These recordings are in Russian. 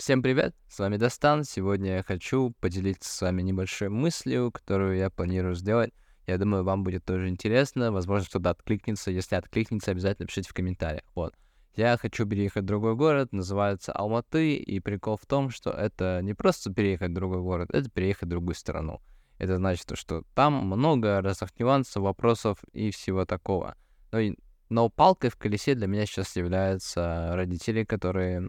Всем привет, с вами Достан. Сегодня я хочу поделиться с вами небольшой мыслью, которую я планирую сделать. Я думаю, вам будет тоже интересно. Возможно, кто-то откликнется. Если откликнется, обязательно пишите в комментариях. Вот. Я хочу переехать в другой город, называется Алматы, и прикол в том, что это не просто переехать в другой город, это переехать в другую страну. Это значит, что там много разных нюансов, вопросов и всего такого. Но, но палкой в колесе для меня сейчас являются родители, которые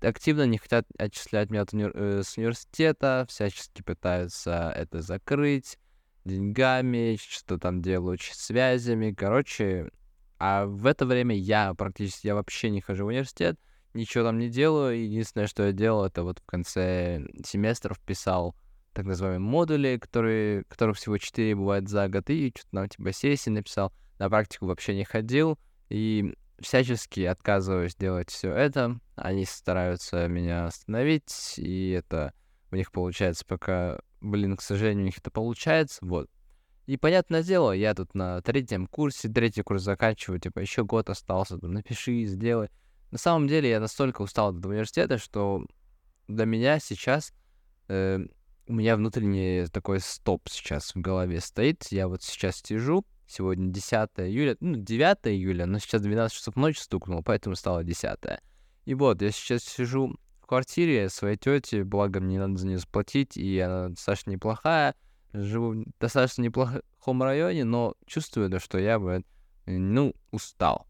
активно не хотят отчислять меня э, с университета, всячески пытаются это закрыть деньгами, что там делают связями, короче. А в это время я практически, я вообще не хожу в университет, ничего там не делаю. Единственное, что я делал, это вот в конце семестров писал так называемые модули, которые, которых всего 4 бывает за год, и что-то там типа сессии написал. На практику вообще не ходил, и всячески отказываюсь делать все это. Они стараются меня остановить, и это у них получается пока, блин, к сожалению, у них это получается, вот. И понятное дело, я тут на третьем курсе, третий курс заканчиваю, типа, еще год остался, там, напиши, сделай. На самом деле я настолько устал от университета, что для меня сейчас э, у меня внутренний такой стоп сейчас в голове стоит. Я вот сейчас сижу, Сегодня 10 июля, ну, 9 июля, но сейчас 12 часов ночи стукнуло, поэтому стало 10. И вот, я сейчас сижу в квартире своей тети, благо мне надо за нее заплатить, и она достаточно неплохая, живу в достаточно неплохом районе, но чувствую, да, что я бы, ну, устал.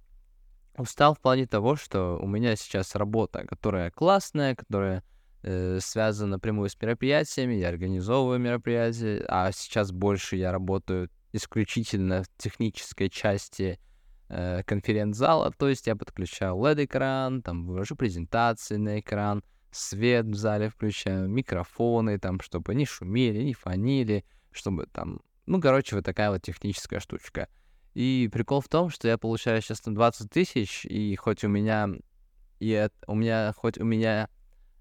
Устал в плане того, что у меня сейчас работа, которая классная, которая э, связана напрямую с мероприятиями, я организовываю мероприятия, а сейчас больше я работаю исключительно в технической части э, конференц-зала, то есть я подключаю LED-экран, там вывожу презентации на экран, свет в зале включаю, микрофоны, там, чтобы не шумели, не фонили, чтобы там... Ну, короче, вот такая вот техническая штучка. И прикол в том, что я получаю сейчас на 20 тысяч, и хоть у меня... И это, у меня, хоть у меня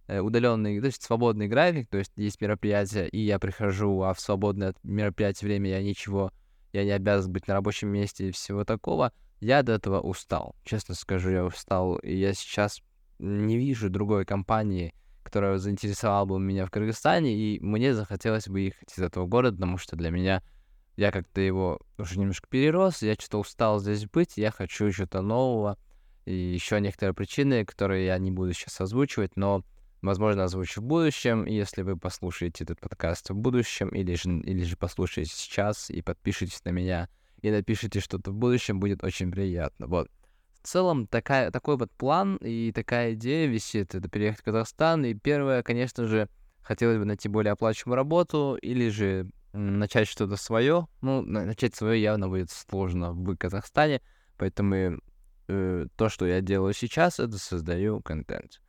э, удаленный, то есть свободный график, то есть есть мероприятия, и я прихожу, а в свободное от мероприятия время я ничего я не обязан быть на рабочем месте и всего такого. Я до этого устал. Честно скажу, я устал. И я сейчас не вижу другой компании, которая заинтересовала бы меня в Кыргызстане, и мне захотелось бы ехать из этого города, потому что для меня я как-то его уже немножко перерос, я что-то устал здесь быть, я хочу что-то нового, и еще некоторые причины, которые я не буду сейчас озвучивать, но возможно, озвучу в будущем. Если вы послушаете этот подкаст в будущем, или же, или же послушаете сейчас и подпишитесь на меня, и напишите что-то в будущем, будет очень приятно. Вот. В целом, такая, такой вот план и такая идея висит, это переехать в Казахстан. И первое, конечно же, хотелось бы найти более оплачиваемую работу, или же начать что-то свое. Ну, начать свое явно будет сложно в Казахстане, поэтому э, то, что я делаю сейчас, это создаю контент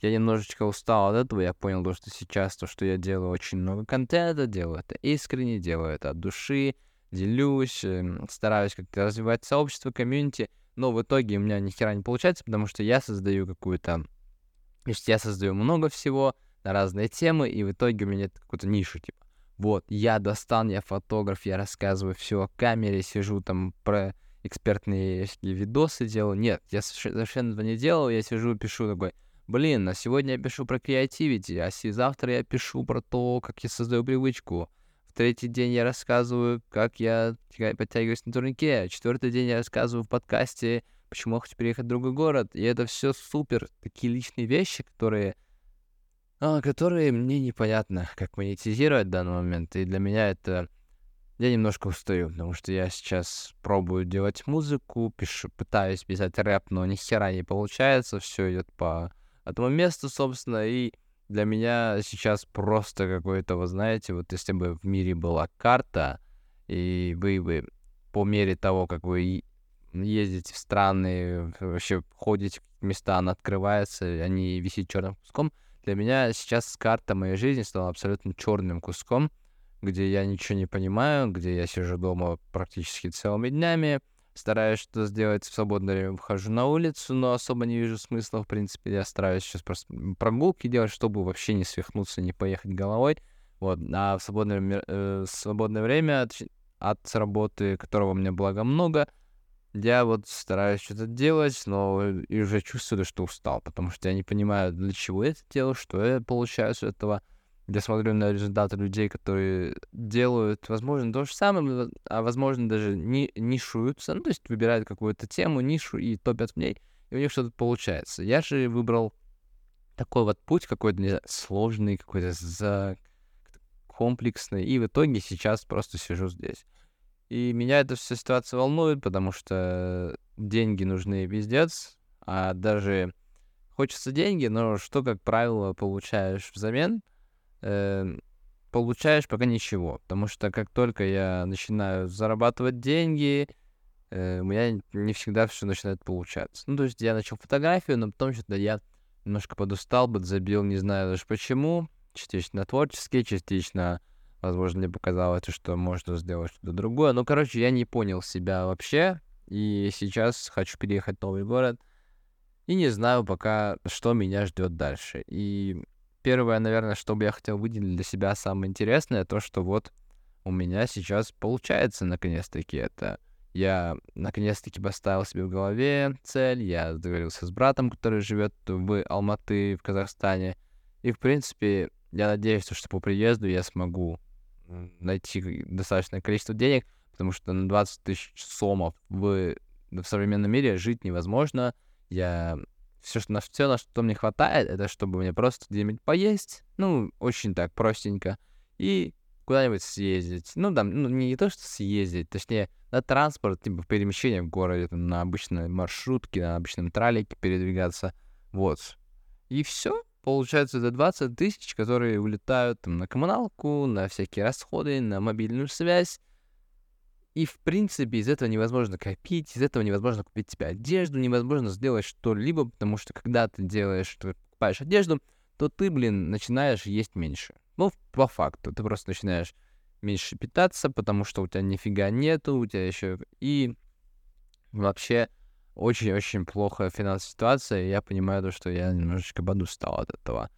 я немножечко устал от этого, я понял, то, что сейчас то, что я делаю очень много контента, делаю это искренне, делаю это от души, делюсь, эм, стараюсь как-то развивать сообщество, комьюнити, но в итоге у меня ни хера не получается, потому что я создаю какую-то... То есть я создаю много всего на разные темы, и в итоге у меня нет какой-то ниши, типа. Вот, я достан, я фотограф, я рассказываю все о камере, сижу там про экспертные видосы делаю. Нет, я совершенно этого не делал, я сижу пишу такой, блин, а сегодня я пишу про креативити, а завтра я пишу про то, как я создаю привычку. В третий день я рассказываю, как я подтягиваюсь на турнике. А четвертый день я рассказываю в подкасте, почему я хочу переехать в другой город. И это все супер. Такие личные вещи, которые а, которые мне непонятно, как монетизировать в данный момент. И для меня это... Я немножко устаю, потому что я сейчас пробую делать музыку, пишу, пытаюсь писать рэп, но ни хера не получается, все идет по одного места, собственно, и для меня сейчас просто какой-то, вы знаете, вот если бы в мире была карта, и вы бы по мере того, как вы ездите в страны, вообще ходите в места, она открывается, они висят черным куском. Для меня сейчас карта моей жизни стала абсолютно черным куском, где я ничего не понимаю, где я сижу дома практически целыми днями, стараюсь что-то сделать в свободное время, выхожу на улицу, но особо не вижу смысла, в принципе, я стараюсь сейчас просто прогулки делать, чтобы вообще не свихнуться, не поехать головой, вот, а в свободное, э, свободное время от, от работы, которого у меня благо много, я вот стараюсь что-то делать, но и уже чувствую, что устал, потому что я не понимаю, для чего я это делаю, что я получаю с этого. Я смотрю на результаты людей, которые делают, возможно, то же самое, а возможно, даже не нишуются, ну, то есть выбирают какую-то тему, нишу и топят в ней, и у них что-то получается. Я же выбрал такой вот путь какой-то сложный, какой-то за комплексный, и в итоге сейчас просто сижу здесь. И меня эта вся ситуация волнует, потому что деньги нужны пиздец, а даже хочется деньги, но что, как правило, получаешь взамен? Э, получаешь пока ничего, потому что как только я начинаю зарабатывать деньги, э, у меня не всегда все начинает получаться. Ну, то есть я начал фотографию, но потом что-то я немножко подустал, забил, не знаю даже почему, частично творческий, частично Возможно, мне показалось, что можно сделать что-то другое. Ну, короче, я не понял себя вообще. И сейчас хочу переехать в новый город. И не знаю пока, что меня ждет дальше. И первое, наверное, что бы я хотел выделить для себя самое интересное, то, что вот у меня сейчас получается наконец-таки это. Я наконец-таки поставил себе в голове цель, я договорился с братом, который живет в Алматы, в Казахстане. И, в принципе, я надеюсь, что по приезду я смогу найти достаточное количество денег, потому что на 20 тысяч сомов в, в современном мире жить невозможно. Я все, что, на, все, на что мне хватает, это чтобы мне просто где-нибудь поесть, ну, очень так простенько, и куда-нибудь съездить. Ну, там, ну, не то, что съездить, точнее, на транспорт, типа перемещение в городе, там, на обычной маршрутке, на обычном тралике передвигаться, вот. И все, получается за 20 тысяч, которые улетают там, на коммуналку, на всякие расходы, на мобильную связь. И, в принципе, из этого невозможно копить, из этого невозможно купить себе одежду, невозможно сделать что-либо, потому что когда ты делаешь, что покупаешь одежду, то ты, блин, начинаешь есть меньше. Ну, по факту, ты просто начинаешь меньше питаться, потому что у тебя нифига нету, у тебя еще и вообще очень-очень плохая финансовая ситуация, и я понимаю то, что я немножечко подустал от этого.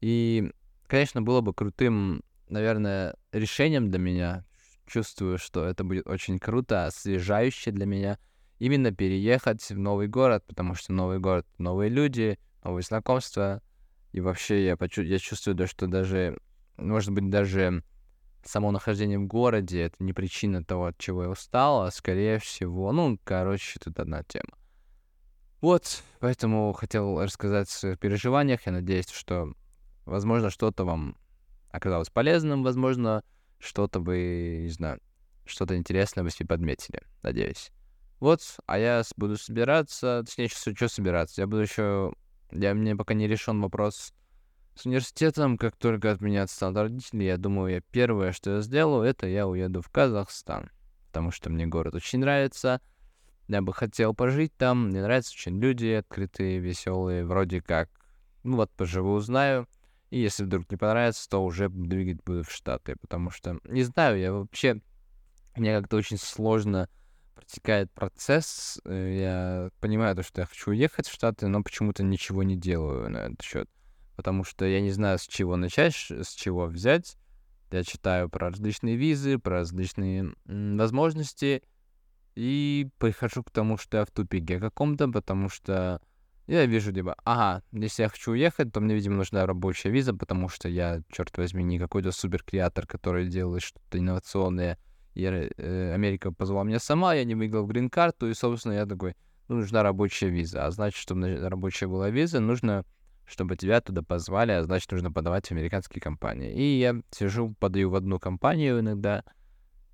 И, конечно, было бы крутым, наверное, решением для меня, чувствую, что это будет очень круто, освежающе для меня, именно переехать в новый город, потому что новый город, новые люди, новые знакомства, и вообще я, почу- я чувствую, да, что даже, может быть, даже само нахождение в городе — это не причина того, от чего я устал, а скорее всего, ну, короче, тут одна тема. Вот, поэтому хотел рассказать о переживаниях. Я надеюсь, что, возможно, что-то вам оказалось полезным, возможно, что-то вы, не знаю, что-то интересное вы себе подметили. Надеюсь. Вот, а я буду собираться, точнее, что, что собираться? Я буду еще... Я, мне пока не решен вопрос с университетом. Как только от меня отстанут родители, я думаю, я первое, что я сделаю, это я уеду в Казахстан. Потому что мне город очень нравится. Я бы хотел пожить там. Мне нравятся очень люди открытые, веселые, вроде как. Ну вот, поживу, узнаю. И если вдруг не понравится, то уже двигать буду в Штаты. Потому что, не знаю, я вообще... Мне как-то очень сложно протекает процесс. Э, я понимаю то, что я хочу уехать в Штаты, но почему-то ничего не делаю на этот счет. Потому что я не знаю, с чего начать, с чего взять. Я читаю про различные визы, про различные возможности, и прихожу к тому, что я в тупике каком-то, потому что я вижу, либо, ага, если я хочу уехать, то мне, видимо, нужна рабочая виза, потому что я, черт возьми, не какой-то суперкреатор, который делает что-то инновационное. И э, Америка позвала меня сама, я не выиграл грин-карту, и, собственно, я такой, ну, нужна рабочая виза. А значит, чтобы рабочая была виза, нужно, чтобы тебя туда позвали, а значит, нужно подавать в американские компании. И я сижу, подаю в одну компанию иногда,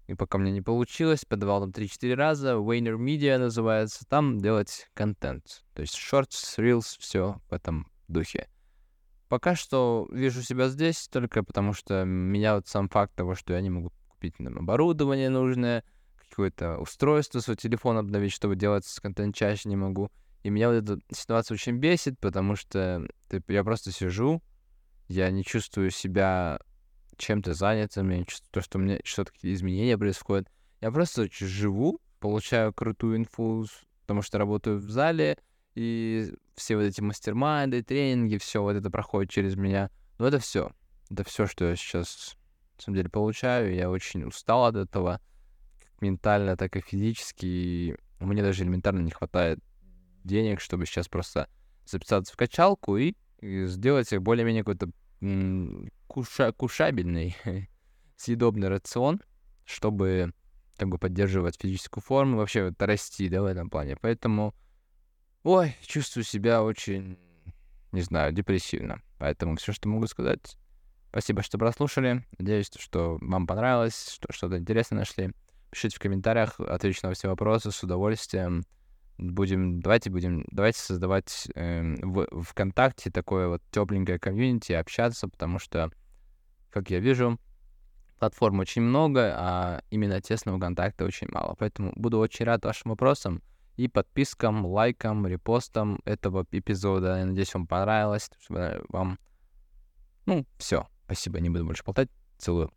и пока мне не получилось, подавал там 3-4 раза, Wayner Media называется, там делать контент. То есть shorts, reels, все в этом духе. Пока что вижу себя здесь только потому, что меня вот сам факт того, что я не могу купить нам оборудование нужное, какое-то устройство, свой телефон обновить, чтобы делать контент чаще не могу. И меня вот эта ситуация очень бесит, потому что я просто сижу, я не чувствую себя чем-то занятым, я чувствую, то, что у меня что-то какие-то изменения происходят. Я просто живу, получаю крутую инфу, потому что работаю в зале, и все вот эти мастер-майнды, тренинги, все вот это проходит через меня. Но это все. Это все, что я сейчас, на самом деле, получаю. Я очень устал от этого, как ментально, так и физически. И Мне даже элементарно не хватает денег, чтобы сейчас просто записаться в качалку и, и сделать более-менее какой-то куша кушабельный, съедобный рацион, чтобы как бы поддерживать физическую форму, вообще вот расти, да, в этом плане. Поэтому, ой, чувствую себя очень, не знаю, депрессивно. Поэтому все, что могу сказать, спасибо, что прослушали. Надеюсь, что вам понравилось, что что-то интересное нашли. Пишите в комментариях, отвечу на все вопросы с удовольствием. Будем, давайте будем, давайте создавать э, в ВКонтакте такое вот тепленькое комьюнити, общаться, потому что, как я вижу, платформ очень много, а именно тесного контакта очень мало. Поэтому буду очень рад вашим вопросам и подпискам, лайкам, репостам этого эпизода. Я надеюсь, вам понравилось, чтобы вам... Ну, все. Спасибо, не буду больше болтать. Целую.